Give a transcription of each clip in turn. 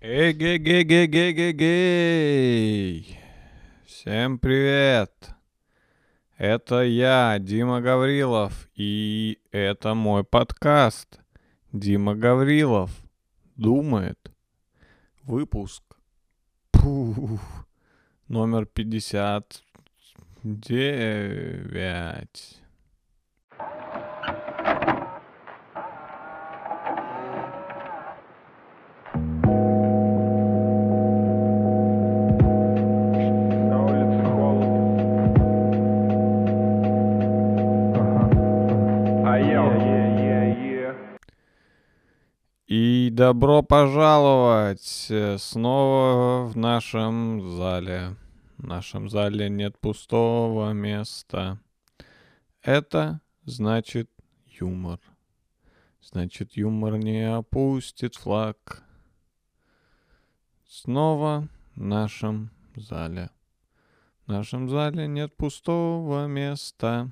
Эй-гей-гей-гей-гей-гей! Всем привет! Это я, Дима Гаврилов, и это мой подкаст. Дима Гаврилов думает. Выпуск. Пух. Номер 59. Добро пожаловать э, снова в нашем зале. В нашем зале нет пустого места. Это значит юмор. Значит, юмор не опустит флаг. Снова в нашем зале. В нашем зале нет пустого места.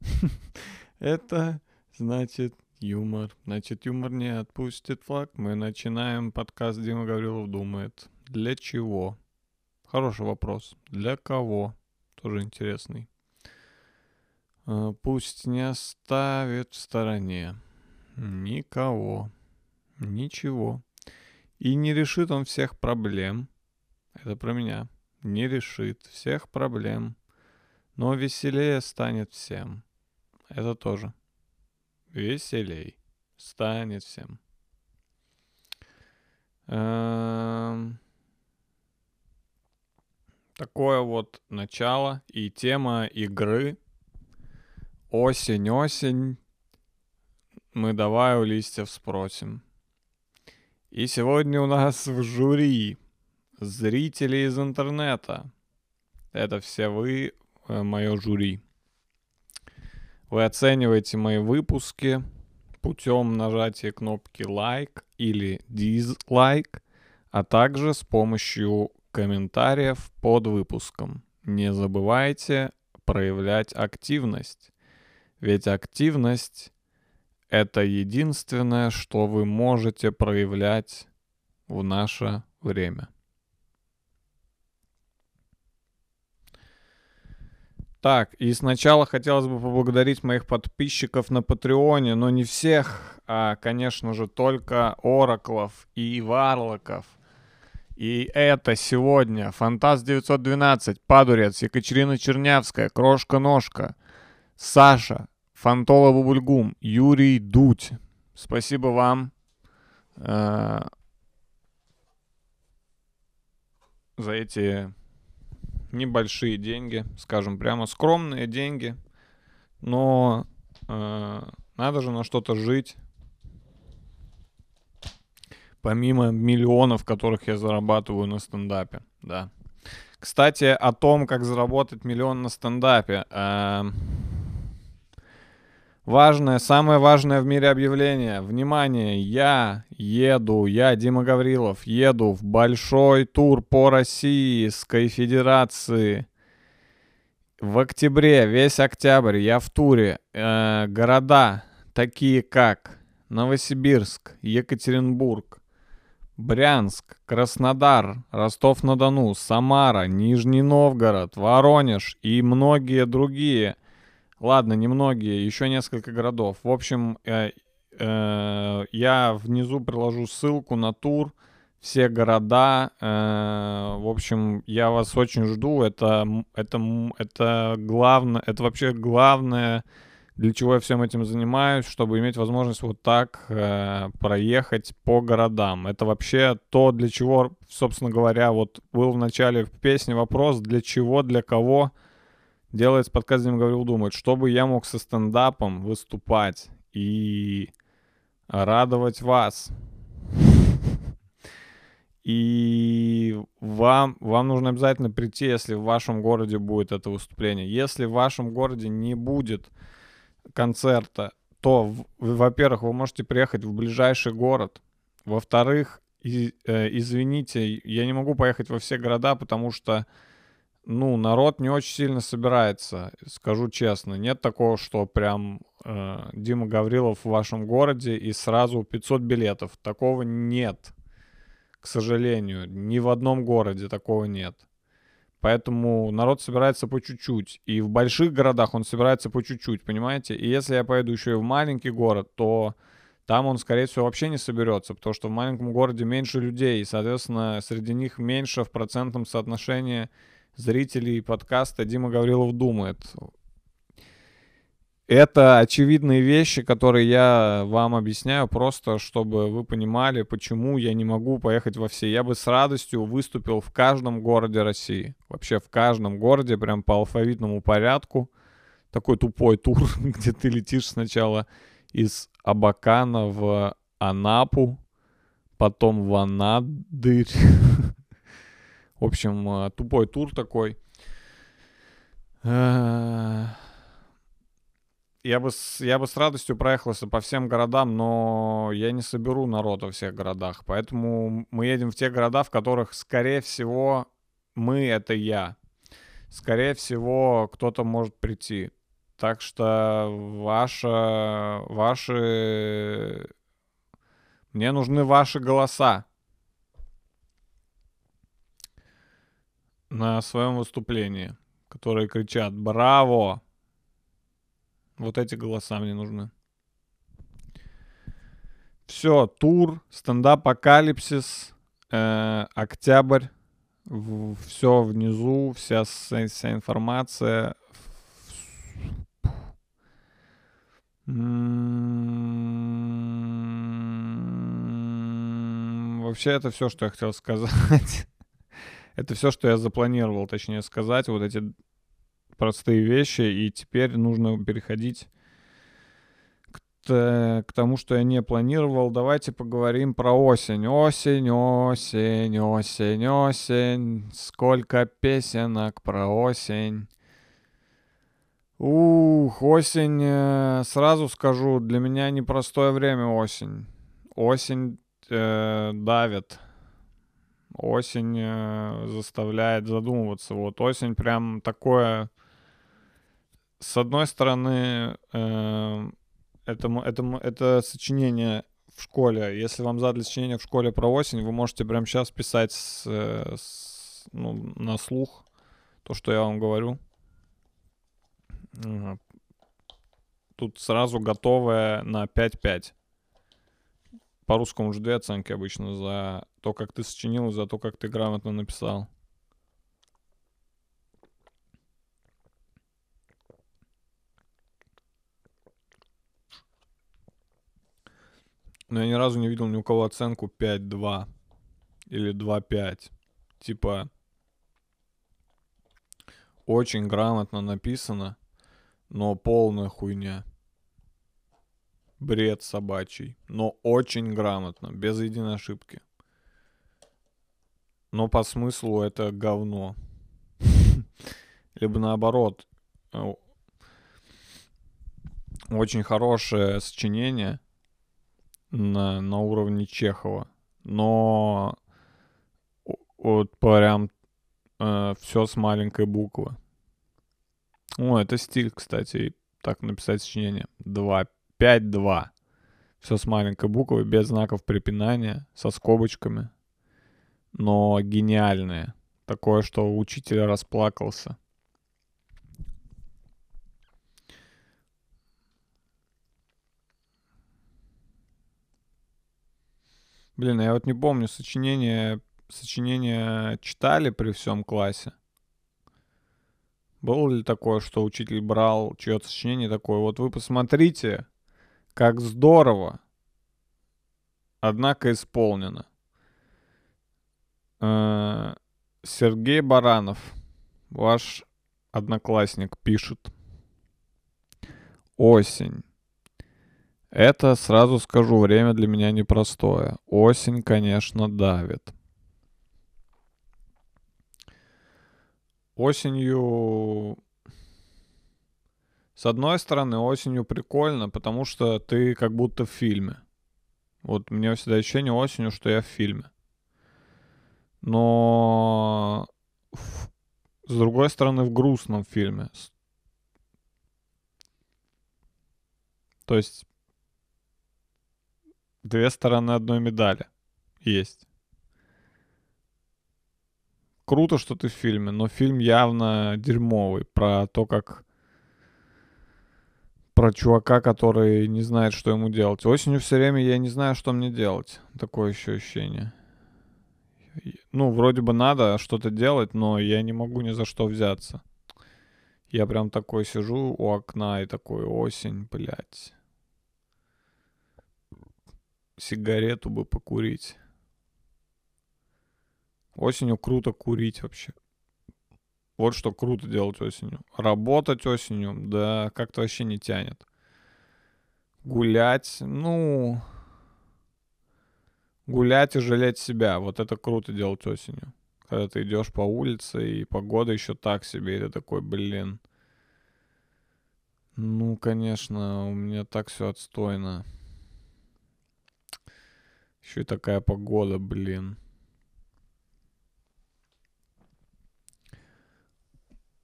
Это значит юмор. Значит, юмор не отпустит флаг. Мы начинаем подкаст Дима Гаврилов думает. Для чего? Хороший вопрос. Для кого? Тоже интересный. А, Пусть не оставит в стороне никого, ничего. И не решит он всех проблем. Это про меня. Не решит всех проблем. Но веселее станет всем. Это тоже. Веселей станет всем. Эм, Такое вот начало и тема игры. Осень, осень. Мы давай у листьев спросим. И сегодня у нас в жюри зрители из интернета. Это все вы, мое жюри. Вы оцениваете мои выпуски путем нажатия кнопки лайк или дизлайк, а также с помощью комментариев под выпуском. Не забывайте проявлять активность, ведь активность — это единственное, что вы можете проявлять в наше время. Так, и сначала хотелось бы поблагодарить моих подписчиков на Патреоне, но не всех, а, конечно же, только Ораклов и Варлоков. И это сегодня Фантаз 912, Падурец, Екатерина Чернявская, Крошка-Ножка, Саша, Фантола Бубульгум, Юрий Дудь. Спасибо вам э, за эти небольшие деньги, скажем прямо, скромные деньги, но э, надо же на что-то жить. Помимо миллионов, которых я зарабатываю на стендапе, да. Кстати, о том, как заработать миллион на стендапе. Э, важное, самое важное в мире объявление. Внимание, я еду, я, Дима Гаврилов, еду в большой тур по России с Федерации. В октябре, весь октябрь я в туре. Э, города такие как Новосибирск, Екатеринбург, Брянск, Краснодар, Ростов-на-Дону, Самара, Нижний Новгород, Воронеж и многие другие. Ладно, не многие, еще несколько городов. В общем, э, э, я внизу приложу ссылку на тур, все города. Э, в общем, я вас очень жду. Это, это, это главное, это вообще главное, для чего я всем этим занимаюсь, чтобы иметь возможность вот так э, проехать по городам. Это вообще то, для чего, собственно говоря, вот был в начале песни вопрос, для чего, для кого делается подкаст, Дима говорил, думает, чтобы я мог со стендапом выступать и радовать вас. И вам, вам нужно обязательно прийти, если в вашем городе будет это выступление. Если в вашем городе не будет концерта, то, во-первых, вы можете приехать в ближайший город. Во-вторых, э, извините, я не могу поехать во все города, потому что, ну, народ не очень сильно собирается, скажу честно. Нет такого, что прям э, Дима Гаврилов в вашем городе и сразу 500 билетов. Такого нет. К сожалению, ни в одном городе такого нет. Поэтому народ собирается по чуть-чуть. И в больших городах он собирается по чуть-чуть, понимаете? И если я поеду еще и в маленький город, то там он, скорее всего, вообще не соберется, потому что в маленьком городе меньше людей, и, соответственно, среди них меньше в процентном соотношении зрителей подкаста Дима Гаврилов думает. Это очевидные вещи, которые я вам объясняю просто, чтобы вы понимали, почему я не могу поехать во все. Я бы с радостью выступил в каждом городе России. Вообще в каждом городе, прям по алфавитному порядку. Такой тупой тур, где ты летишь сначала из Абакана в Анапу, потом в Анадырь. В общем, э, тупой тур такой. Э, я бы, с, я бы с радостью проехался по всем городам, но я не соберу народ во всех городах. Поэтому мы едем в те города, в которых, скорее всего, мы — это я. Скорее всего, кто-то может прийти. Так что ваша, ваши... Мне нужны ваши голоса. На своем выступлении, которые кричат «Браво!» Вот эти голоса мне нужны. Все, тур, стендап-апокалипсис, э, октябрь, в, все внизу, вся, вся информация. Вообще это все, что я хотел сказать. Это все, что я запланировал, точнее сказать. Вот эти простые вещи, и теперь нужно переходить к, к тому, что я не планировал. Давайте поговорим про осень. Осень, осень, осень, осень. Сколько песенок про осень. Ух, осень, э, сразу скажу, для меня непростое время осень. Осень э, давит. Осень э, заставляет задумываться. Вот осень прям такое с одной стороны, э, это, это, сочинение в школе. Если вам задали сочинение в школе про осень, вы можете прямо сейчас писать с, с, ну, на слух то, что я вам говорю. Тут сразу готовое на 5-5. По русскому уже две оценки обычно за то, как ты сочинил, и за то, как ты грамотно написал. Но я ни разу не видел ни у кого оценку 5-2 или 2-5. Типа, очень грамотно написано, но полная хуйня. Бред собачий, но очень грамотно, без единой ошибки. Но по смыслу это говно. Либо наоборот, э, очень хорошее сочинение — на, на уровне Чехова. Но вот прям э, все с маленькой буквы. О, это стиль, кстати, так написать сочинение. 2, 5, 2. Все с маленькой буквы, без знаков препинания, со скобочками. Но гениальное. Такое, что учитель расплакался. Блин, я вот не помню, сочинение, сочинение читали при всем классе? Было ли такое, что учитель брал чье-то сочинение такое? Вот вы посмотрите, как здорово, однако исполнено. Э, Сергей Баранов, ваш одноклассник, пишет. Осень. Это, сразу скажу, время для меня непростое. Осень, конечно, давит. Осенью... С одной стороны, осенью прикольно, потому что ты как будто в фильме. Вот у меня всегда ощущение осенью, что я в фильме. Но с другой стороны, в грустном фильме. То есть две стороны одной медали есть. круто, что ты в фильме, но фильм явно дерьмовый про то, как про чувака, который не знает, что ему делать. Осенью все время я не знаю, что мне делать. Такое еще ощущение. Ну, вроде бы надо что-то делать, но я не могу ни за что взяться. Я прям такой сижу у окна и такой, осень, блядь. Сигарету бы покурить. Осенью круто курить вообще. Вот что круто делать осенью. Работать осенью, да, как-то вообще не тянет. Гулять, ну... Гулять и жалеть себя. Вот это круто делать осенью. Когда ты идешь по улице, и погода еще так себе, и ты такой, блин. Ну, конечно, у меня так все отстойно. Еще и такая погода, блин.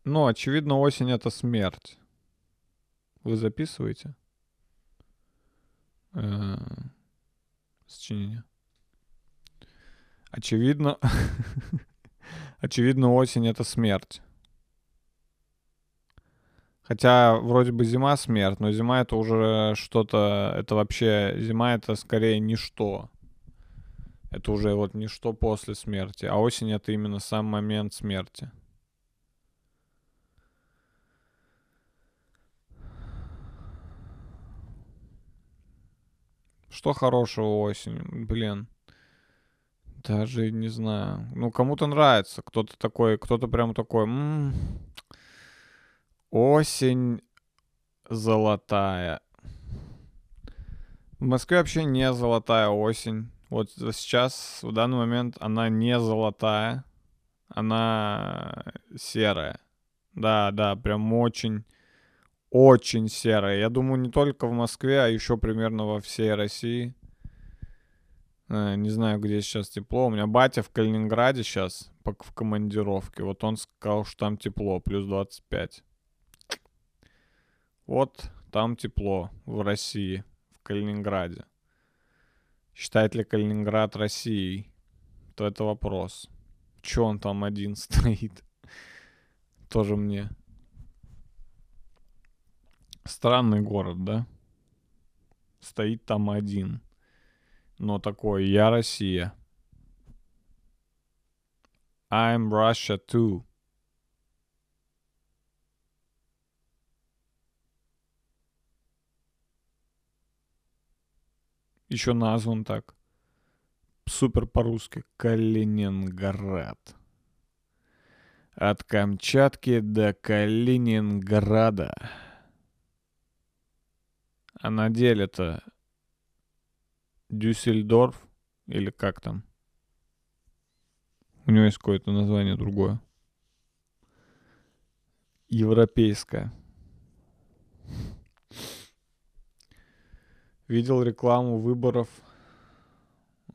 Ну, очевидно, осень это смерть. Вы записываете? Э, Сочинение. Очевидно, очевидно, осень это смерть. Хотя вроде бы зима смерть, но зима это уже что-то, это вообще, зима это скорее ничто. Это уже вот ничто после смерти, а осень это именно сам момент смерти. Что хорошего осенью? Блин. Даже не знаю. Ну, кому-то нравится. Кто-то такой, кто-то прям такой. «М, Осень золотая. В Москве вообще не золотая осень. Вот сейчас, в данный момент, она не золотая. Она серая. Да, да, прям очень, очень серая. Я думаю, не только в Москве, а еще примерно во всей России. Э, Не знаю, где сейчас тепло. У меня батя в Калининграде сейчас в командировке. Вот он сказал, что там тепло, плюс 25. Вот там тепло в России, в Калининграде. Считает ли Калининград Россией? То это вопрос. Че он там один стоит? Тоже мне. Странный город, да? Стоит там один. Но такой, я Россия. I'm Russia too. Еще назван так. Супер по-русски. Калининград. От Камчатки до Калининграда. А на деле-то Дюссельдорф или как там? У него есть какое-то название другое. Европейское. Видел рекламу выборов.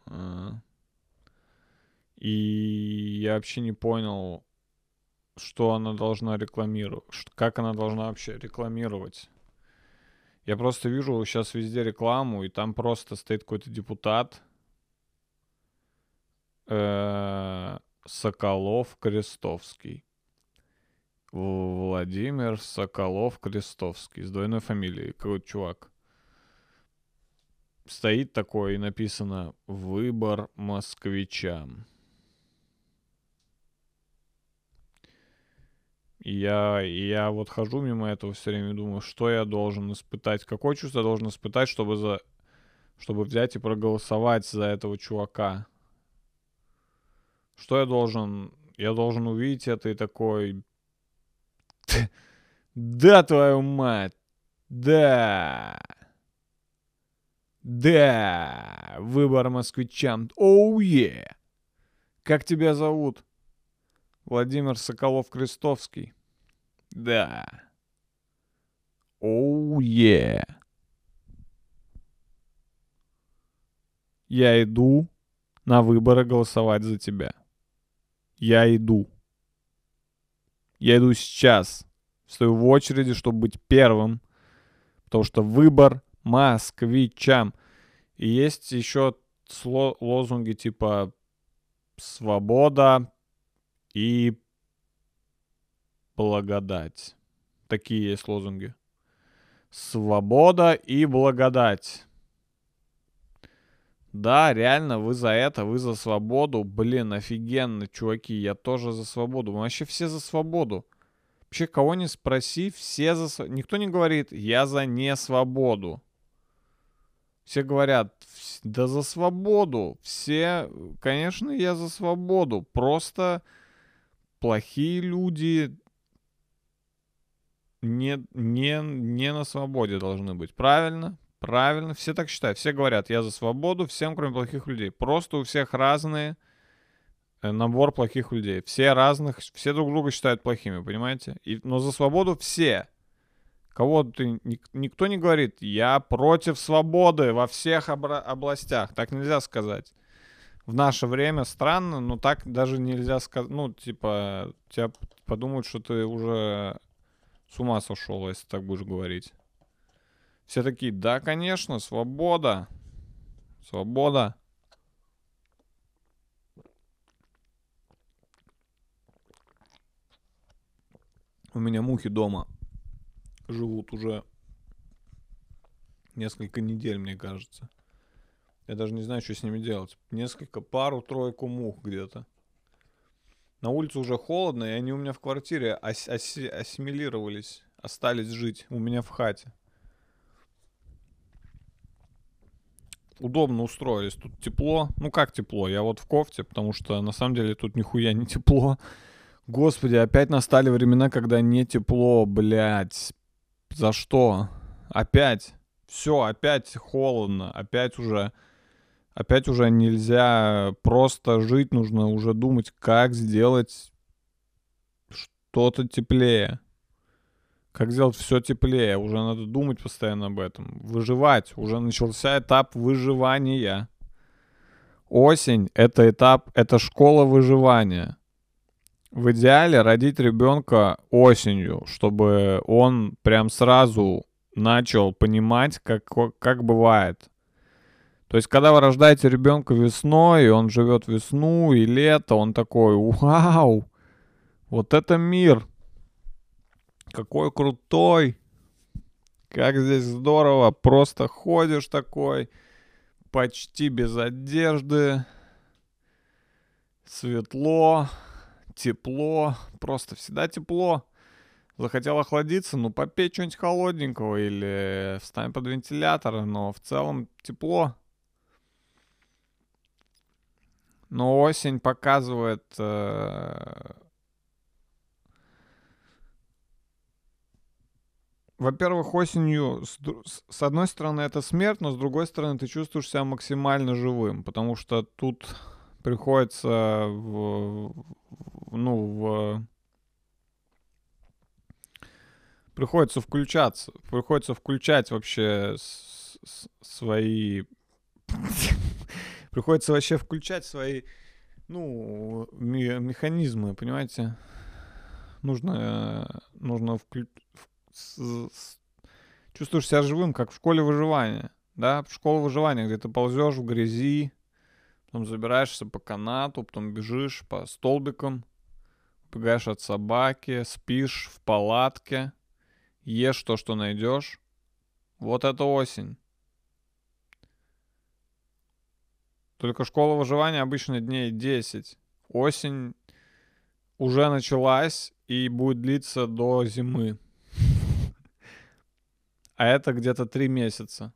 а, И я вообще не понял, что она должна рекламировать. Как она должна вообще рекламировать. Я просто вижу сейчас везде рекламу, и там просто стоит какой-то депутат. э, Соколов Крестовский. Владимир Соколов Крестовский. С двойной фамилией. Какой-то чувак. Стоит такой и написано «Выбор москвичам». И я, и я вот хожу мимо этого все время думаю, что я должен испытать, какое чувство я должен испытать, чтобы, за, чтобы взять и проголосовать за этого чувака. Что я должен... Я должен увидеть это и такой... Да, твою мать! Да! Да! Выбор москвичам. Оу, е! Как тебя зовут? Владимир Соколов-Крестовский. Да. Оу, е! Я иду на выборы голосовать за тебя. Я иду. Я иду сейчас. Стою в очереди, чтобы быть первым. Потому что выбор москвичам. И есть еще лозунги типа свобода и благодать. Такие есть лозунги. Свобода и благодать. Да, реально, вы за это, вы за свободу. Блин, офигенно, чуваки, я тоже за свободу. Мы вообще все за свободу. Вообще, кого не спроси, все за... Никто не говорит, я за не свободу. Все говорят, «Вс- да за свободу. Все, конечно, я за свободу. Просто плохие люди не, не, не на свободе должны быть. Правильно? Правильно. Все так считают. Все говорят, я за свободу, всем, кроме плохих людей. Просто у всех разные э, набор плохих людей. Все разных, все друг друга считают плохими, понимаете? И, но за свободу все. Кого ты, ник- никто не говорит, я против свободы во всех областях. Так нельзя сказать. В наше время странно, но так даже нельзя сказать. Ну, типа, тебя подумают, что ты уже с ума сошел, если так будешь говорить. Все такие, да, конечно, свобода. Свобода. У меня мухи дома живут уже несколько недель, мне кажется. Я даже не знаю, что с ними делать. Несколько, пару-тройку мух где-то. На улице уже холодно, и они у меня в квартире ас- аси- ассимилировались, остались жить у меня в хате. Удобно устроились, тут тепло. Ну как тепло? Я вот в кофте, потому что на самом деле тут нихуя не тепло. Господи, опять настали времена, когда не тепло, блядь. За что? Опять. Все, опять холодно. Опять уже... Опять уже нельзя просто жить, нужно уже думать, как сделать что-то теплее. Как сделать все теплее. Уже надо думать постоянно об этом. Выживать. Уже начался этап выживания. Осень — это этап, это школа выживания. В идеале родить ребенка осенью, чтобы он прям сразу начал понимать, как, как бывает. То есть, когда вы рождаете ребенка весной, и он живет весну и лето, он такой, вау, вот это мир, какой крутой, как здесь здорово, просто ходишь такой, почти без одежды, светло, тепло, просто всегда тепло. Захотел охладиться, ну попей что-нибудь холодненького или встань под вентилятор, но в целом тепло. Но осень показывает э, Во-первых, осенью, с, с- одной стороны, это смерть, но с другой стороны, ты чувствуешь себя максимально живым, потому что тут приходится в- ну, в, приходится включаться, приходится включать вообще с- с- свои, приходится вообще включать свои, ну, ме- механизмы, понимаете? Нужно, э, нужно вклю- чувствуешь себя живым, как в школе выживания. Да, в школе выживания, где ты ползешь в грязи, потом забираешься по канату, потом бежишь по столбикам, убегаешь от собаки, спишь в палатке, ешь то, что найдешь. Вот это осень. Только школа выживания обычно дней 10. Осень уже началась и будет длиться до зимы. А это где-то три месяца.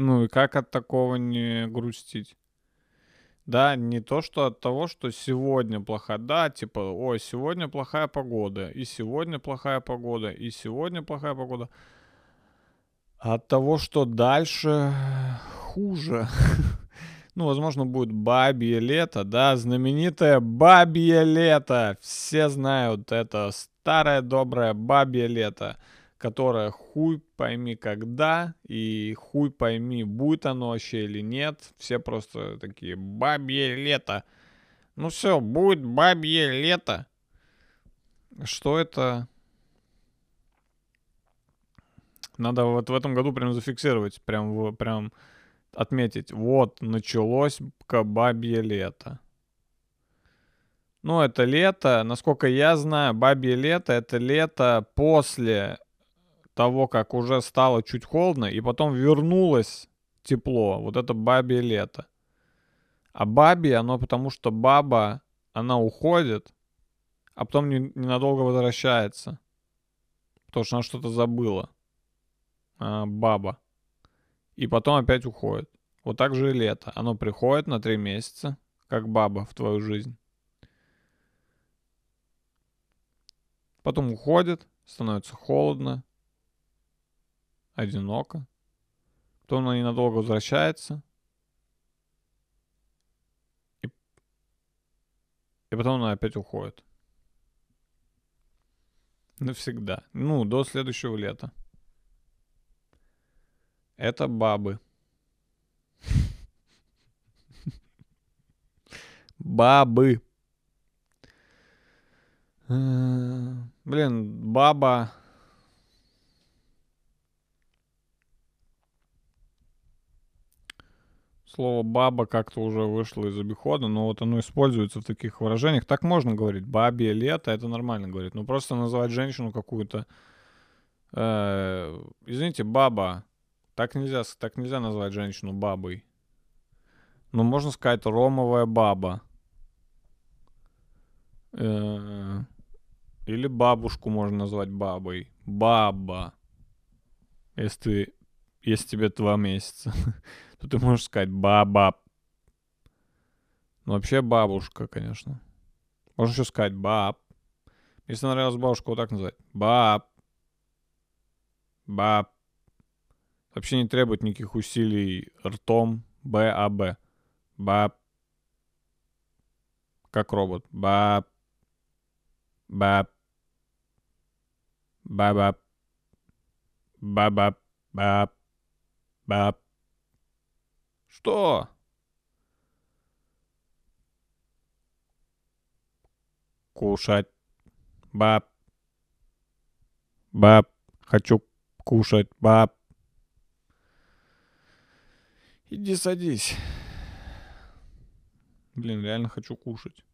Ну и как от такого не грустить? Да, не то, что от того, что сегодня плохая, да, типа, ой, сегодня плохая погода, и сегодня плохая погода, и сегодня плохая погода. А от того, что дальше хуже. Ну, возможно, будет бабье лето, да, знаменитое бабье лето. Все знают это старое доброе бабье лето, которое хуй пойми когда и хуй пойми будет оно вообще или нет. Все просто такие бабье лето. Ну все, будет бабье лето. Что это? Надо вот в этом году прям зафиксировать, прям, прям отметить. Вот, началось бабье лето. Ну, это лето, насколько я знаю, бабье лето — это лето после того, как уже стало чуть холодно, и потом вернулось тепло. Вот это бабье лето. А бабье, оно потому что баба, она уходит, а потом не- ненадолго возвращается. Потому что она что-то забыла. А, баба. И потом опять уходит. Вот так же и лето. Оно приходит на три месяца, как баба в твою жизнь. Потом уходит, становится холодно, одиноко. Потом она ненадолго возвращается. И, и потом она опять уходит. Навсегда. Ну, до следующего лета. Это бабы. Бабы. Э, Блин, баба. Слово баба как-то уже вышло из обихода, но вот оно используется в таких выражениях. Так можно говорить. Бабье лето, это нормально говорить. Но просто называть женщину какую-то... э, извините, баба. Так нельзя, так нельзя назвать женщину бабой. Ну, можно сказать ромовая баба. Э, Или бабушку можно назвать бабой. Баба. Если если тебе два месяца, то ты можешь сказать баба. Ну, вообще бабушка, конечно. Можно еще сказать баб. Если нравилась бабушка, вот так назвать. Баб. Баб. Вообще не требует никаких усилий ртом. Б, А, Б. Баб. Как робот. Баб. Баб. Бабаб. Бабаб. Баб. Баб. Что? Кушать. Баб. Баб. Хочу кушать. Баб. Иди садись. Блин, реально хочу кушать.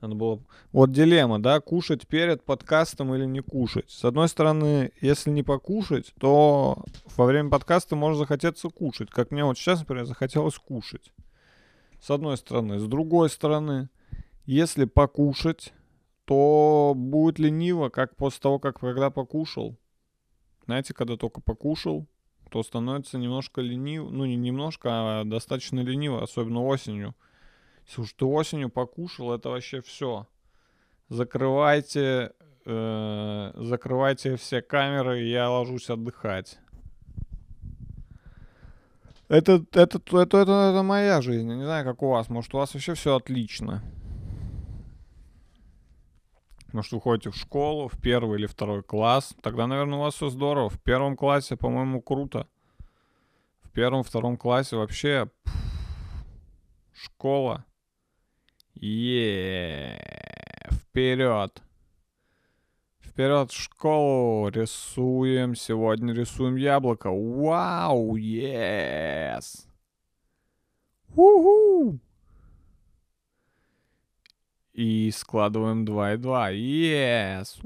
Надо было... Вот дилемма, да, кушать перед подкастом или не кушать. С одной стороны, если не покушать, то во время подкаста может захотеться кушать. Как мне вот сейчас, например, захотелось кушать. С одной стороны. С другой стороны, если покушать, то будет лениво, как после того, как когда покушал. Знаете, когда только покушал, то становится немножко лениво. Ну, не немножко, а достаточно лениво, особенно осенью. Если уж ты осенью покушал, это вообще все. Закрывайте, э, закрывайте все камеры, я ложусь отдыхать. Это, это, это, это, это моя жизнь. Не знаю, как у вас. Может, у вас вообще все отлично. Может, вы ходите в школу, в первый или второй класс. Тогда, наверное, у вас все здорово. В первом классе, по-моему, круто. В первом, втором классе вообще пф, школа. Е, вперед. Вперед в школу. Рисуем. Сегодня рисуем яблоко. Вау, yes. Уху. И складываем 2 и 2. Yes.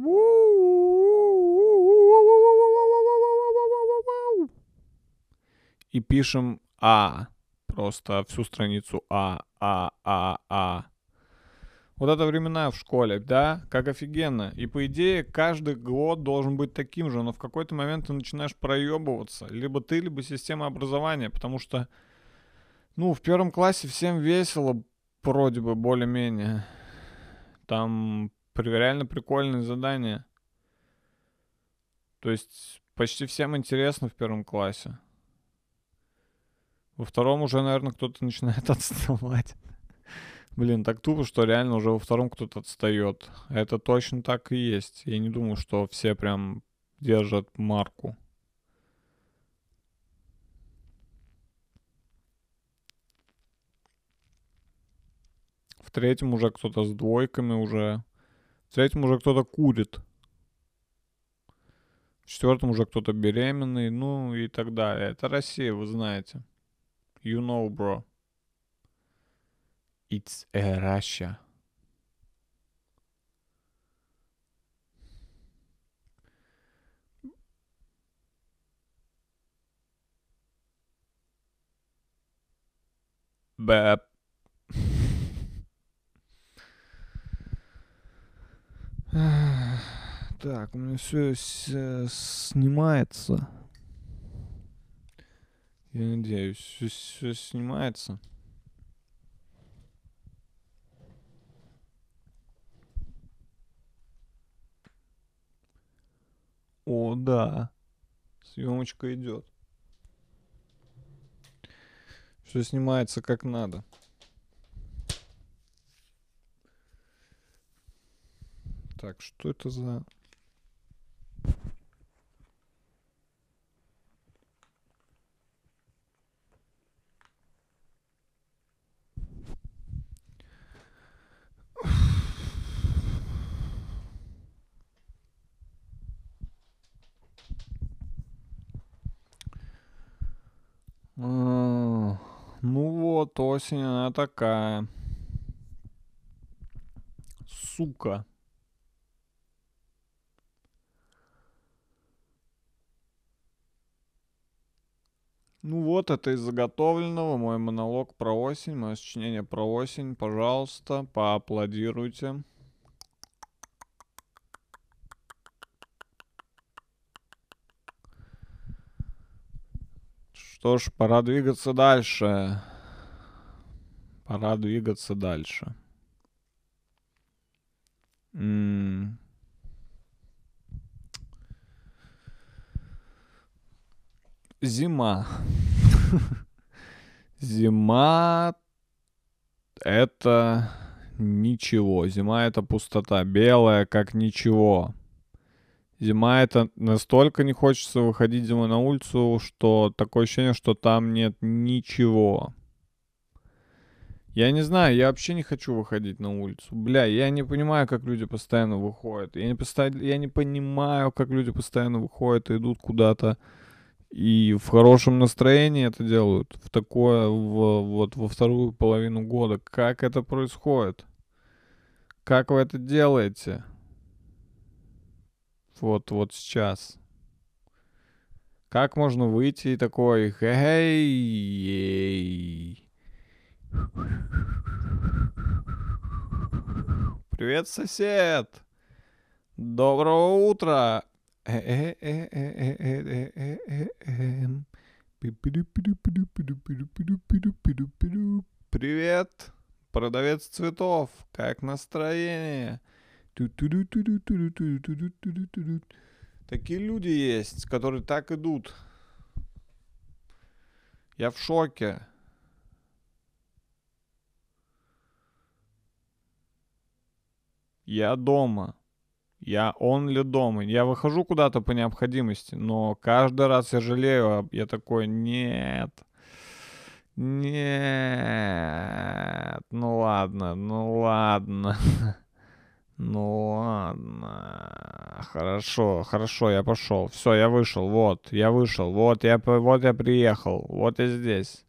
И пишем А. Просто всю страницу А, А, А, А. Вот это времена в школе, да? Как офигенно. И по идее, каждый год должен быть таким же, но в какой-то момент ты начинаешь проебываться. Либо ты, либо система образования, потому что, ну, в первом классе всем весело, вроде бы, более-менее. Там реально прикольные задания. То есть почти всем интересно в первом классе. Во втором уже, наверное, кто-то начинает отставать. Блин, так тупо, что реально уже во втором кто-то отстает. Это точно так и есть. Я не думаю, что все прям держат марку. В третьем уже кто-то с двойками уже. В третьем уже кто-то курит. В четвертом уже кто-то беременный, ну и так далее. Это Россия, вы знаете. You know, bro. It's a Russia. Бэп. Так, у меня все снимается. Я надеюсь, все, снимается. О, да. Съемочка идет. Все снимается как надо. Так, что это за... Ну вот, осень, она такая. Сука. Ну вот, это из заготовленного, мой монолог про осень, мое сочинение про осень. Пожалуйста, поаплодируйте. Что ж, пора двигаться дальше. Пора двигаться дальше. Зима. Зима это ничего. Зима это пустота. Белая, как ничего. Зима это настолько не хочется выходить зимой на улицу, что такое ощущение, что там нет ничего. Я не знаю, я вообще не хочу выходить на улицу. Бля, я не понимаю, как люди постоянно выходят. Я не, поста- я не понимаю, как люди постоянно выходят и идут куда-то. И в хорошем настроении это делают. В такое, в, вот во вторую половину года. Как это происходит? Как вы это делаете? Вот, вот сейчас. Как можно выйти и такой, эй, Привет, сосед! Доброго утра! Привет, продавец цветов, как настроение? Такие люди есть, которые так идут. Я в шоке. Я дома. Я only дома. Я выхожу куда-то по необходимости, но каждый раз я жалею. Я такой, нет. Нет. Ну ладно, ну ладно. Ну ладно. Хорошо, хорошо, я пошел. Все, я вышел. Вот, я вышел. Вот я, вот я приехал. Вот я здесь.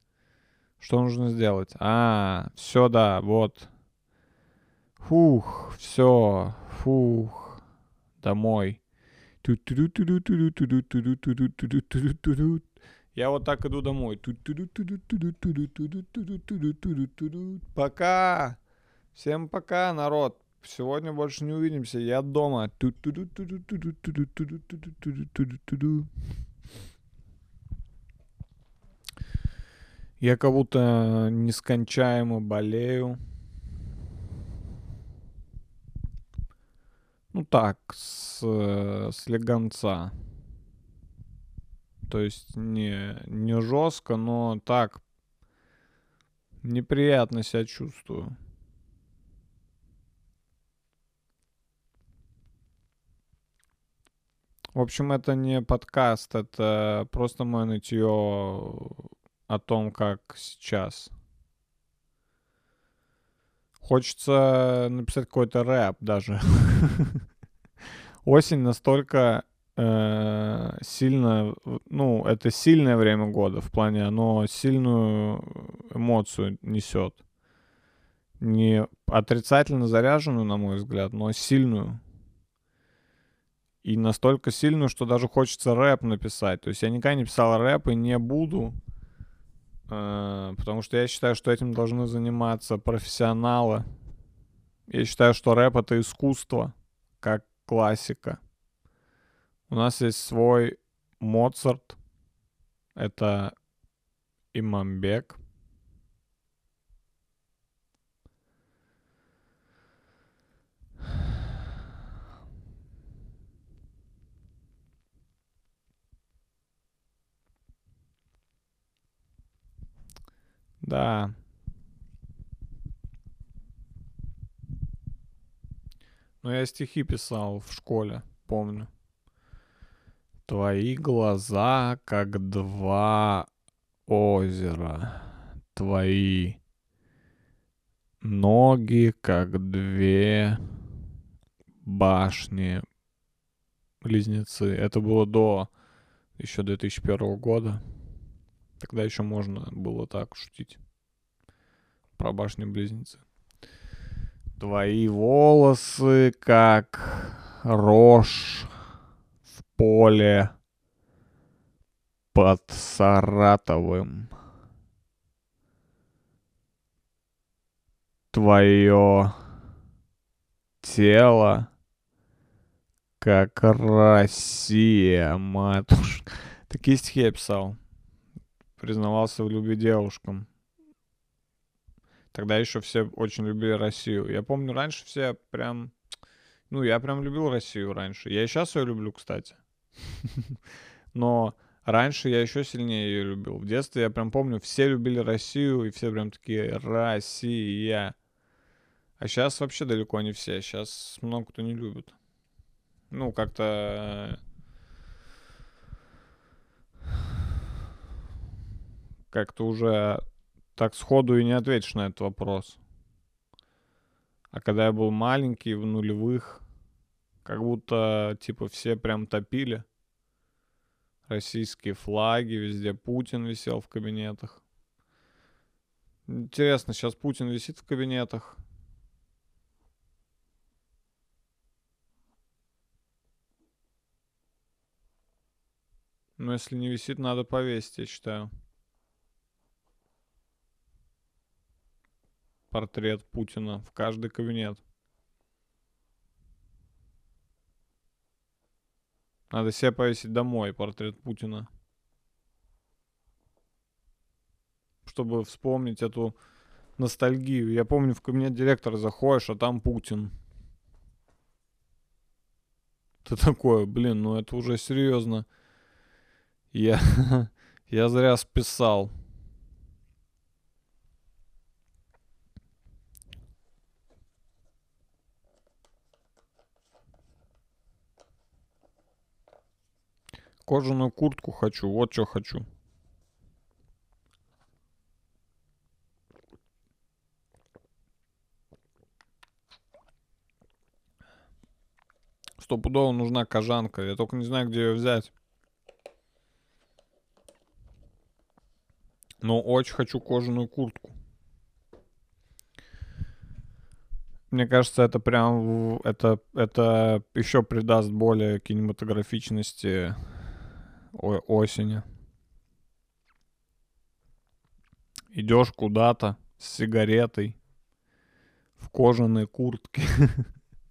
Что нужно сделать? А, все, да, вот. Фух, все, фух. Домой. Я вот так иду домой. Пока. Всем пока, народ. Сегодня больше не увидимся. Я дома. Я как будто нескончаемо болею. Ну так, с, э, слегонца. То есть не, не жестко, но так неприятно себя чувствую. В общем, это не подкаст, это просто мое нытье о том, как сейчас. Хочется написать какой-то рэп даже. Осень настолько э, сильно, ну, это сильное время года в плане, оно сильную эмоцию несет. Не отрицательно заряженную, на мой взгляд, но сильную. И настолько сильную, что даже хочется рэп написать. То есть я никогда не писал рэп и не буду, э, потому что я считаю, что этим должны заниматься профессионалы. Я считаю, что рэп это искусство, как классика. У нас есть свой Моцарт. Это Имамбек. Да. Но я стихи писал в школе, помню. Твои глаза, как два озера. Твои ноги, как две башни близнецы. Это было до еще 2001 года. Тогда еще можно было так шутить про башни-близнецы. Твои волосы, как рожь в поле под Саратовым. Твое тело, как Россия, матушка. Такие стихи я писал признавался в любви девушкам. Тогда еще все очень любили Россию. Я помню, раньше все прям... Ну, я прям любил Россию раньше. Я и сейчас ее люблю, кстати. Но раньше я еще сильнее ее любил. В детстве я прям помню, все любили Россию, и все прям такие «Россия». А сейчас вообще далеко не все. Сейчас много кто не любит. Ну, как-то как-то уже так сходу и не ответишь на этот вопрос. А когда я был маленький, в нулевых, как будто, типа, все прям топили. Российские флаги, везде Путин висел в кабинетах. Интересно, сейчас Путин висит в кабинетах? Но если не висит, надо повесить, я считаю. Портрет Путина в каждый кабинет. Надо себе повесить домой портрет Путина. Чтобы вспомнить эту ностальгию. Я помню, в кабинет директора заходишь, а там Путин. Ты такое, блин, ну это уже серьезно. Я, я зря списал. Кожаную куртку хочу, вот что хочу. Стопудово нужна кожанка. Я только не знаю, где ее взять. Но очень хочу кожаную куртку. Мне кажется, это прям это это еще придаст более кинематографичности осени. Идешь куда-то с сигаретой в кожаной куртке.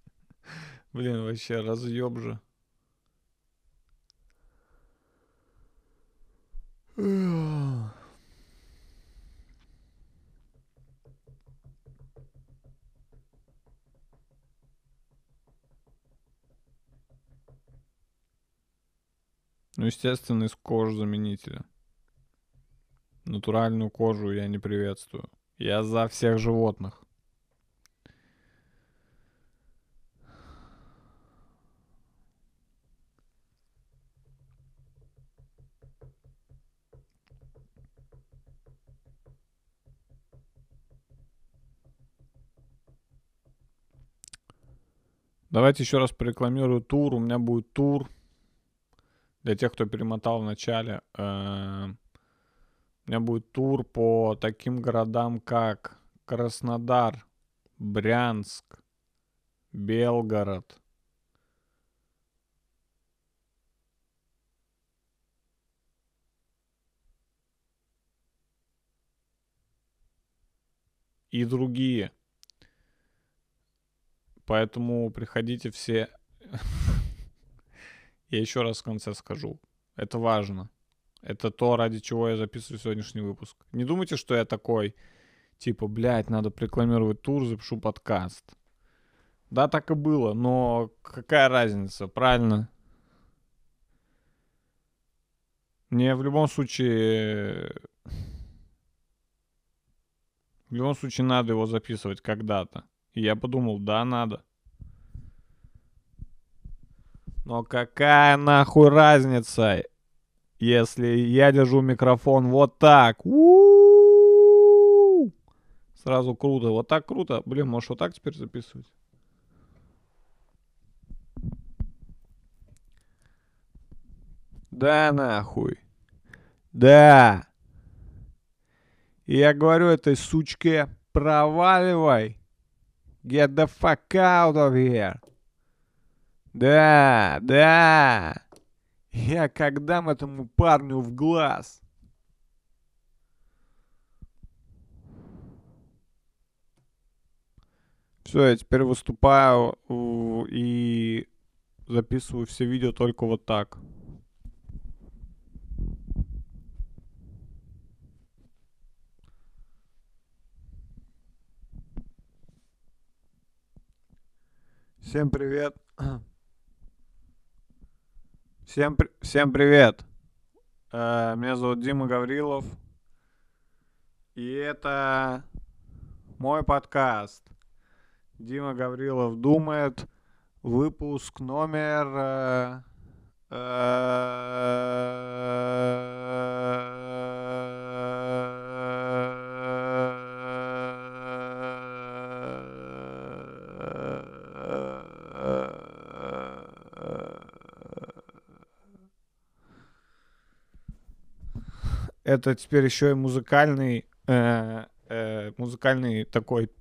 Блин, вообще разъеб же. Ну, естественно, из кожзаменителя. Натуральную кожу я не приветствую. Я за всех животных. Давайте еще раз порекламирую тур. У меня будет тур. Для тех, кто перемотал в начале. э, У меня будет тур по таким городам, как Краснодар, Брянск, Белгород, и другие. Поэтому приходите все. Я еще раз в конце скажу. Это важно. Это то, ради чего я записываю сегодняшний выпуск. Не думайте, что я такой, типа, блядь, надо рекламировать тур, запишу подкаст. Да, так и было, но какая разница, правильно? Мне в любом случае... В любом случае надо его записывать когда-то. И я подумал, да, надо. Но какая нахуй разница, если я держу микрофон вот так? У-у-у! Сразу круто. Вот так круто. Блин, можешь вот так теперь записывать? Да, нахуй. Да. И я говорю этой сучке, проваливай. Get the fuck out of here. Да, да. Я как дам этому парню в глаз. Все, я теперь выступаю и записываю все видео только вот так. Всем привет. Всем, всем привет. Э, Меня зовут Дима Гаврилов. И это мой подкаст. Дима Гаврилов думает. Выпуск номер... Это теперь еще и музыкальный э, э, музыкальный такой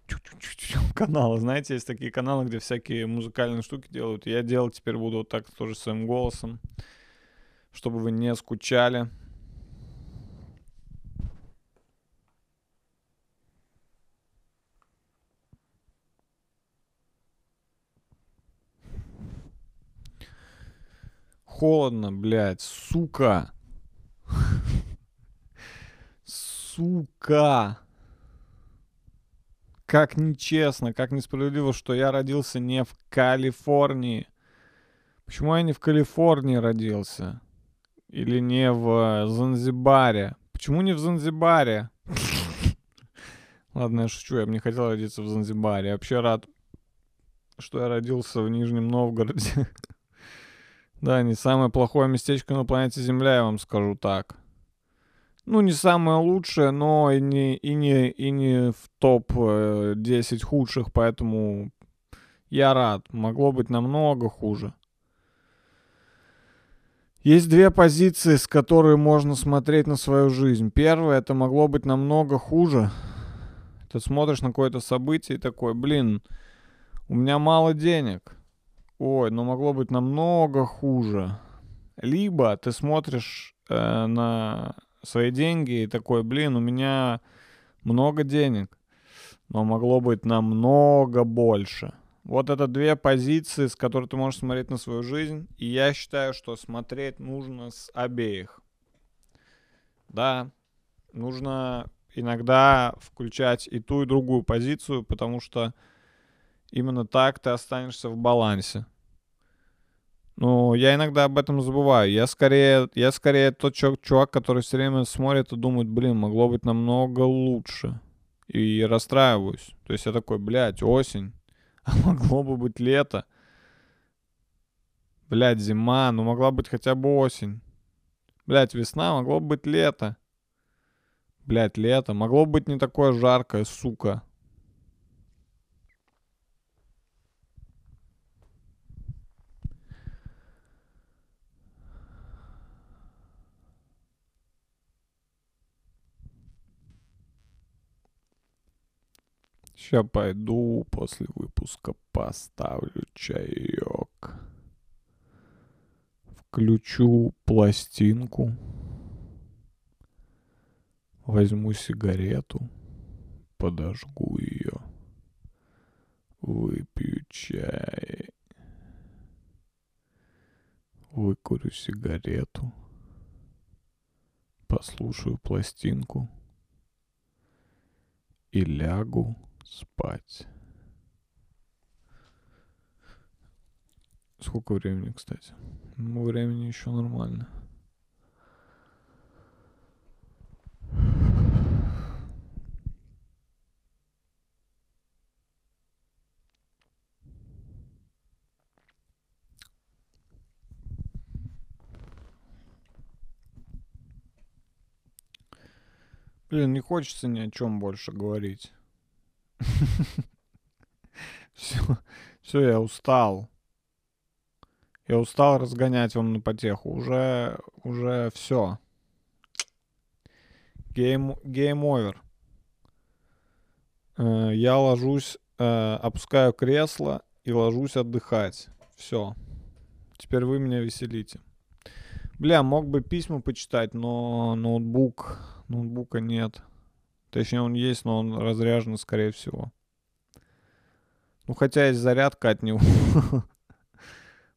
канал. Знаете, есть такие каналы, где всякие музыкальные штуки делают. Я делать теперь буду вот так тоже своим голосом, чтобы вы не скучали. Холодно, блядь, сука. Сука. Как нечестно, как несправедливо, что я родился не в Калифорнии. Почему я не в Калифорнии родился? Или не в Занзибаре? Почему не в Занзибаре? Ладно, я шучу, я бы не хотел родиться в Занзибаре. Я вообще рад, что я родился в Нижнем Новгороде. Да, не самое плохое местечко на планете Земля, я вам скажу так. Ну, не самое лучшее, но и не, и не, и не в топ-10 худших, поэтому я рад. Могло быть намного хуже. Есть две позиции, с которой можно смотреть на свою жизнь. Первое, это могло быть намного хуже. Ты смотришь на какое-то событие и такой, блин, у меня мало денег. Ой, но могло быть намного хуже. Либо ты смотришь э, на свои деньги и такой, блин, у меня много денег, но могло быть намного больше. Вот это две позиции, с которой ты можешь смотреть на свою жизнь. И я считаю, что смотреть нужно с обеих. Да, нужно иногда включать и ту, и другую позицию, потому что именно так ты останешься в балансе. Ну, я иногда об этом забываю. Я скорее, я скорее тот чувак, который все время смотрит и думает, блин, могло быть намного лучше. И расстраиваюсь. То есть я такой, блядь, осень. А могло бы быть лето. Блядь, зима. Ну, могла быть хотя бы осень. Блядь, весна. Могло бы быть лето. Блядь, лето. Могло быть не такое жаркое, сука. Ща пойду после выпуска поставлю чаек. Включу пластинку. Возьму сигарету. Подожгу ее. Выпью чай. Выкурю сигарету. Послушаю пластинку. И лягу спать. Сколько времени, кстати? Ну, времени еще нормально. Блин, не хочется ни о чем больше говорить. Все, все, я устал. Я устал разгонять вам на потеху. Уже, уже все. Game, game over. Э, Я ложусь, э, опускаю кресло и ложусь отдыхать. Все. Теперь вы меня веселите. Бля, мог бы письма почитать, но ноутбук, ноутбука нет. Точнее, он есть, но он разряжен, скорее всего. Ну, хотя есть зарядка от него.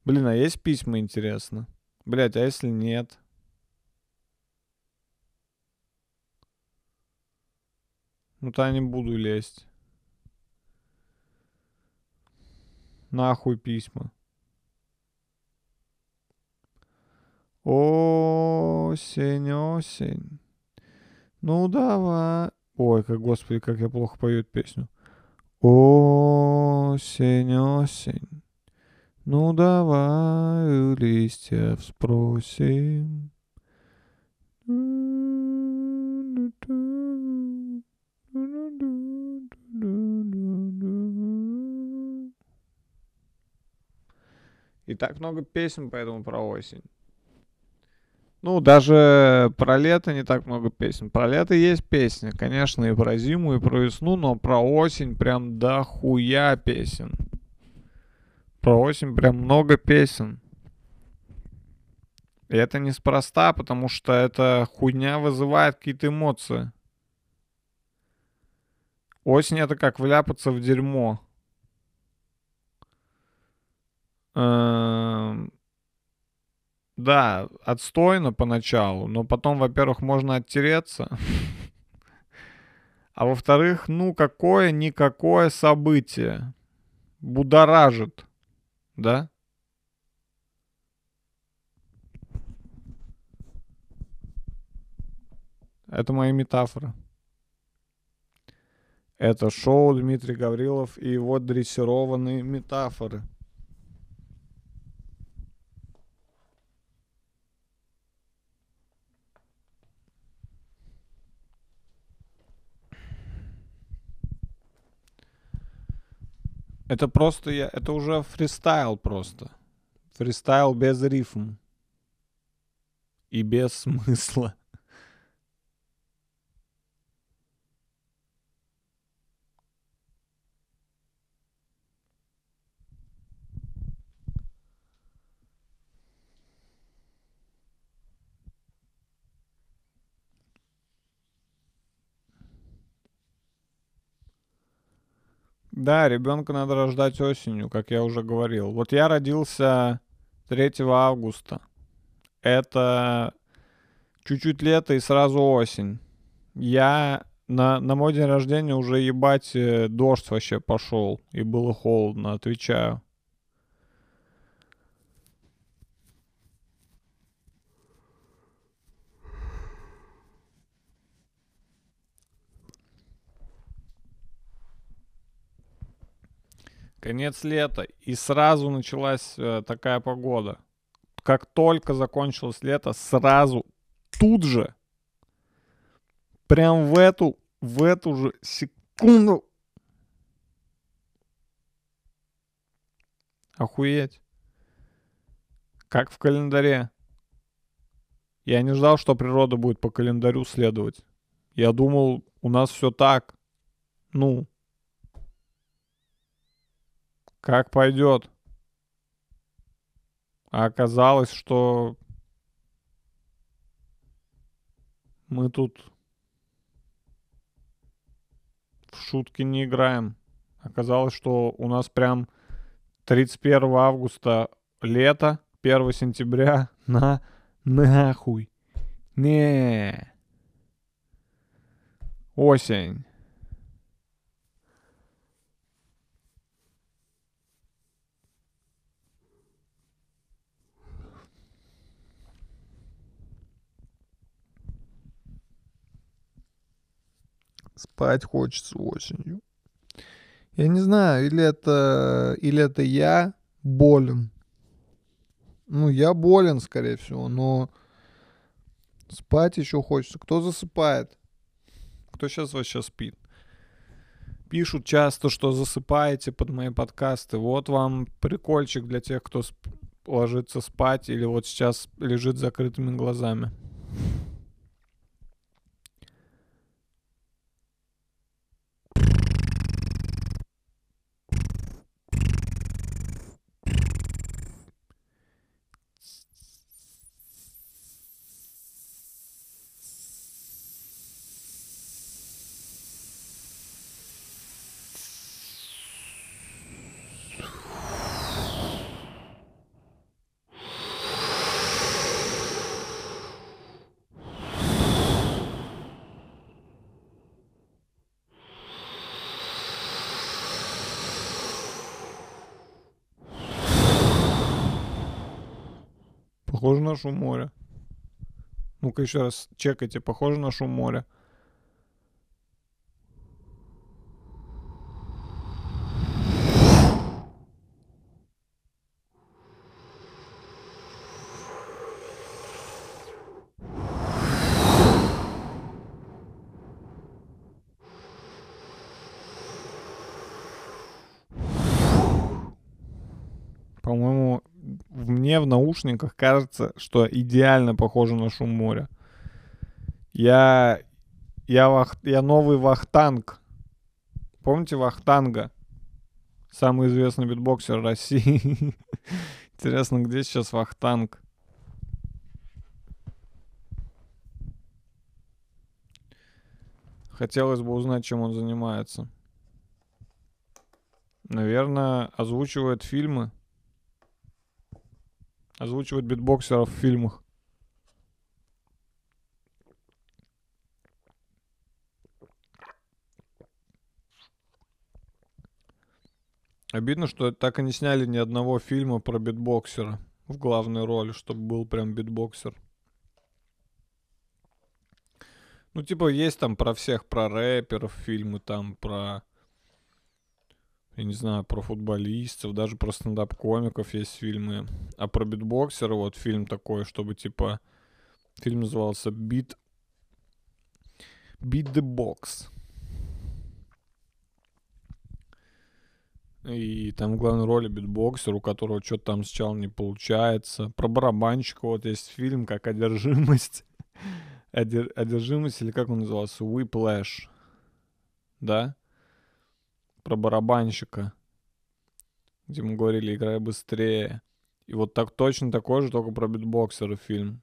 Блин, а есть письма, интересно? Блять, а если нет? Ну, то я не буду лезть. Нахуй письма. Осень, осень. Ну давай. Ой, как, господи, как я плохо пою эту песню. Осень, осень. Ну давай у листьев спросим. И так много песен поэтому про осень. Ну, даже про лето не так много песен. Про лето есть песни, конечно, и про зиму, и про весну, но про осень прям дохуя песен. Про осень прям много песен. И это неспроста, потому что эта хуйня вызывает какие-то эмоции. Осень это как вляпаться в дерьмо. Эм, Да, отстойно поначалу, но потом, во-первых, можно оттереться. А во-вторых, ну, какое-никакое событие будоражит, да? Это мои метафоры. Это шоу Дмитрий Гаврилов и его дрессированные метафоры. Это просто я, это уже фристайл просто. Фристайл без рифм. И без смысла. Да, ребенка надо рождать осенью, как я уже говорил. Вот я родился 3 августа. Это чуть-чуть лето и сразу осень. Я на, на мой день рождения уже ебать э, дождь вообще пошел. И было холодно, отвечаю. Конец лета, и сразу началась э, такая погода. Как только закончилось лето, сразу, тут же, прям в эту, в эту же секунду. Охуеть. Как в календаре. Я не ждал, что природа будет по календарю следовать. Я думал, у нас все так. Ну, как пойдет. А оказалось, что мы тут в шутки не играем. Оказалось, что у нас прям 31 августа лето, 1 сентября на нахуй. Не. Осень. Спать хочется осенью. Я не знаю, или это, или это я болен. Ну, я болен, скорее всего, но спать еще хочется. Кто засыпает? Кто сейчас вообще спит? Пишут часто, что засыпаете под мои подкасты. Вот вам прикольчик для тех, кто сп- ложится спать или вот сейчас лежит с закрытыми глазами. Похоже на шум моря. Ну-ка еще раз чекайте. Похоже на шум моря. По-моему, в- мне в наушниках кажется, что идеально похоже на шум моря. Я, я, вах, я новый Вахтанг. Помните Вахтанга? Самый известный битбоксер России. Интересно, где сейчас Вахтанг? Хотелось бы узнать, чем он занимается. Наверное, озвучивает фильмы. Озвучивает битбоксеров в фильмах. Обидно, что так и не сняли ни одного фильма про битбоксера в главной роли, чтобы был прям битбоксер. Ну, типа, есть там про всех, про рэперов фильмы, там про, я не знаю, про футболистов, даже про стендап-комиков есть фильмы. А про битбоксера вот фильм такой, чтобы, типа, фильм назывался «Beat, Beat the Box». И там в главной роли битбоксер, у которого что-то там сначала не получается. Про барабанщика вот есть фильм как «Одержимость». Одер- Одержимость или как он назывался? Whiplash. Да? Про барабанщика. Где мы говорили, играй быстрее. И вот так точно такой же, только про битбоксера фильм.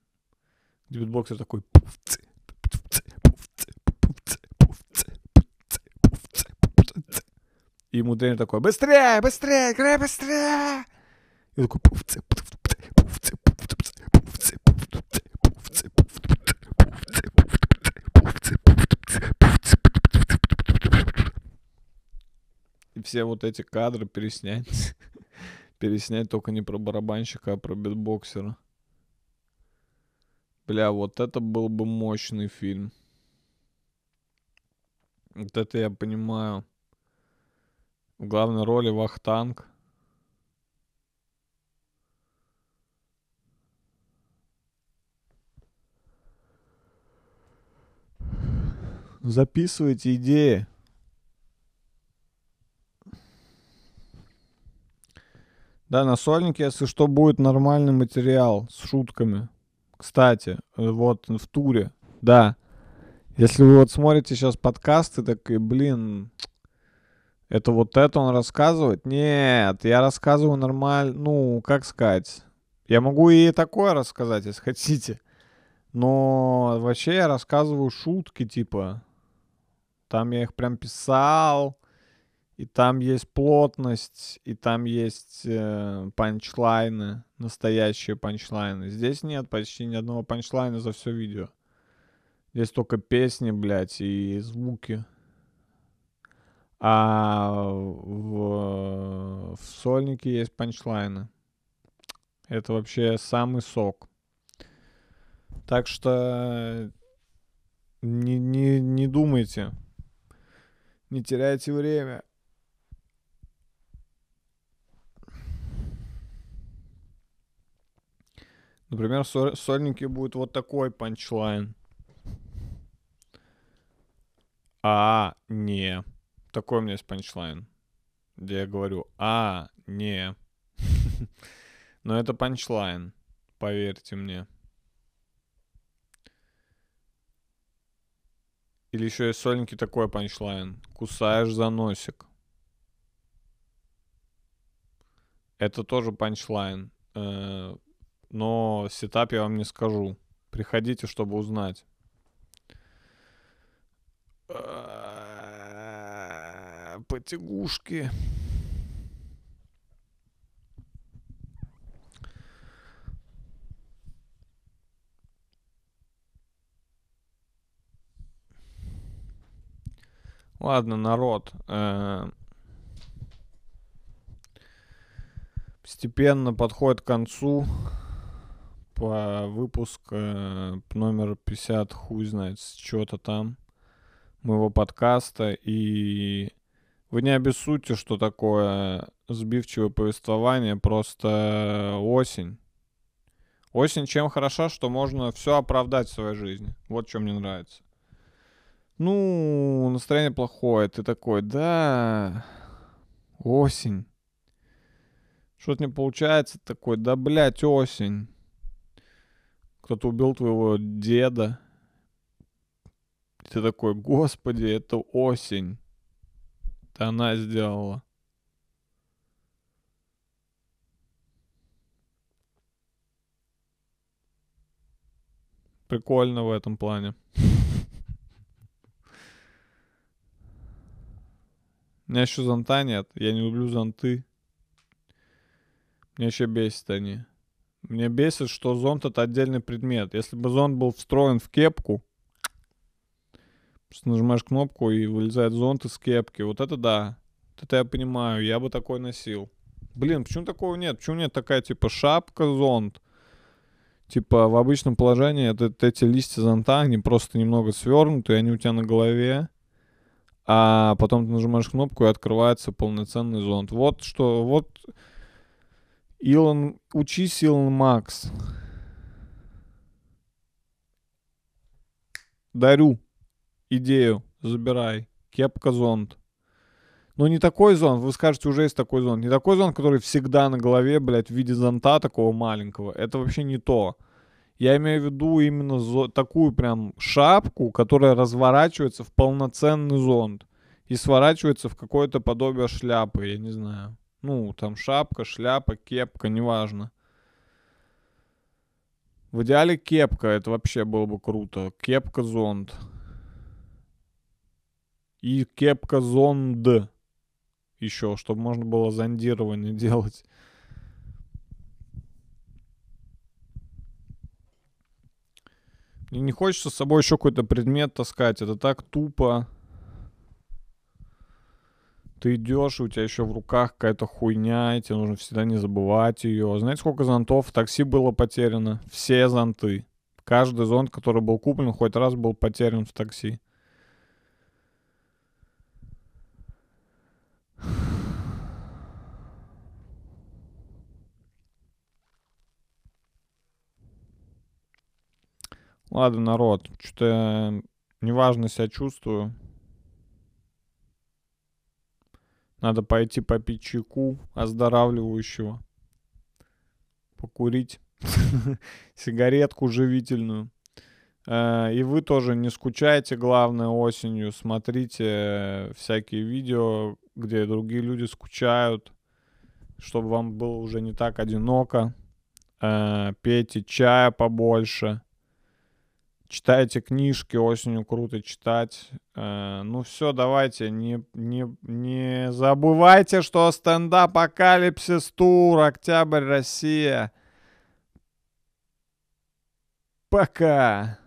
Где битбоксер такой... И ему тренер такой, быстрее, быстрее, играй быстрее. И такой... все вот эти кадры переснять. переснять только не про барабанщика, а про битбоксера. Бля, вот это был бы мощный фильм. Вот это я понимаю. В главной роли Вахтанг. Записывайте идеи. Да, на сольнике, если что, будет нормальный материал с шутками. Кстати, вот в туре, да. Если вы вот смотрите сейчас подкасты, так и, блин, Это вот это он рассказывает? Нет, я рассказываю нормально, ну, как сказать. Я могу и такое рассказать, если хотите. Но вообще я рассказываю шутки, типа. Там я их прям писал. И там есть плотность, и там есть э, панчлайны, настоящие панчлайны. Здесь нет почти ни одного панчлайна за все видео. Здесь только песни, блядь, и звуки. А в, в сольнике есть панчлайны. Это вообще самый сок. Так что не, не, не думайте. Не теряйте время. Например, в со- сольнике будет вот такой панчлайн. А, не. Такой у меня есть панчлайн. Где я говорю, а, не. Но это панчлайн, поверьте мне. Или еще есть сольники такой панчлайн. Кусаешь за носик. Это тоже панчлайн. Но сетап я вам не скажу. Приходите, чтобы узнать. Э, Потягушки. Ладно, народ. э, Постепенно подходит к концу по выпуск э, номер 50, хуй знает, с чего-то там моего подкаста. И вы не обессудьте, что такое сбивчивое повествование, просто осень. Осень чем хороша, что можно все оправдать в своей жизни. Вот что мне нравится. Ну, настроение плохое, ты такой, да, осень. Что-то не получается, такой, да, блядь, осень. Кто-то убил твоего деда. Ты такой, господи, это осень. Это она сделала. Прикольно в этом плане. У меня еще зонта нет. Я не люблю зонты. Меня еще бесит они. Мне бесит, что зонт это отдельный предмет. Если бы зонт был встроен в кепку, просто нажимаешь кнопку и вылезает зонт из кепки. Вот это да. Вот это я понимаю. Я бы такой носил. Блин, почему такого нет? Почему нет такая типа шапка зонт? Типа в обычном положении это, эти листья зонта, они просто немного свернуты, они у тебя на голове. А потом ты нажимаешь кнопку и открывается полноценный зонт. Вот что, вот Илон, учись, Илон Макс. Дарю идею, забирай. Кепка зонт. Но не такой зонт, вы скажете, уже есть такой зонт. Не такой зонт, который всегда на голове, блядь, в виде зонта такого маленького. Это вообще не то. Я имею в виду именно зо- такую прям шапку, которая разворачивается в полноценный зонт. И сворачивается в какое-то подобие шляпы, я не знаю. Ну, там шапка, шляпа, кепка, неважно. В идеале кепка, это вообще было бы круто. Кепка-зонд. И кепка-зонд. Еще, чтобы можно было зондирование делать. Мне не хочется с собой еще какой-то предмет таскать. Это так тупо. Ты идешь, у тебя еще в руках какая-то хуйня, и тебе нужно всегда не забывать ее. Знаете, сколько зонтов в такси было потеряно? Все зонты. Каждый зонт, который был куплен, хоть раз был потерян в такси. Ладно, народ, что-то неважно себя чувствую. Надо пойти попить чайку оздоравливающего. Покурить. Сигаретку живительную. Э, И вы тоже не скучайте, главное, осенью. Смотрите э, всякие видео где другие люди скучают, чтобы вам было уже не так одиноко. Э, пейте чая побольше. Читайте книжки, осенью круто читать. Э, ну все, давайте, не, не, не забывайте, что стендап Апокалипсис Тур, Октябрь, Россия. Пока.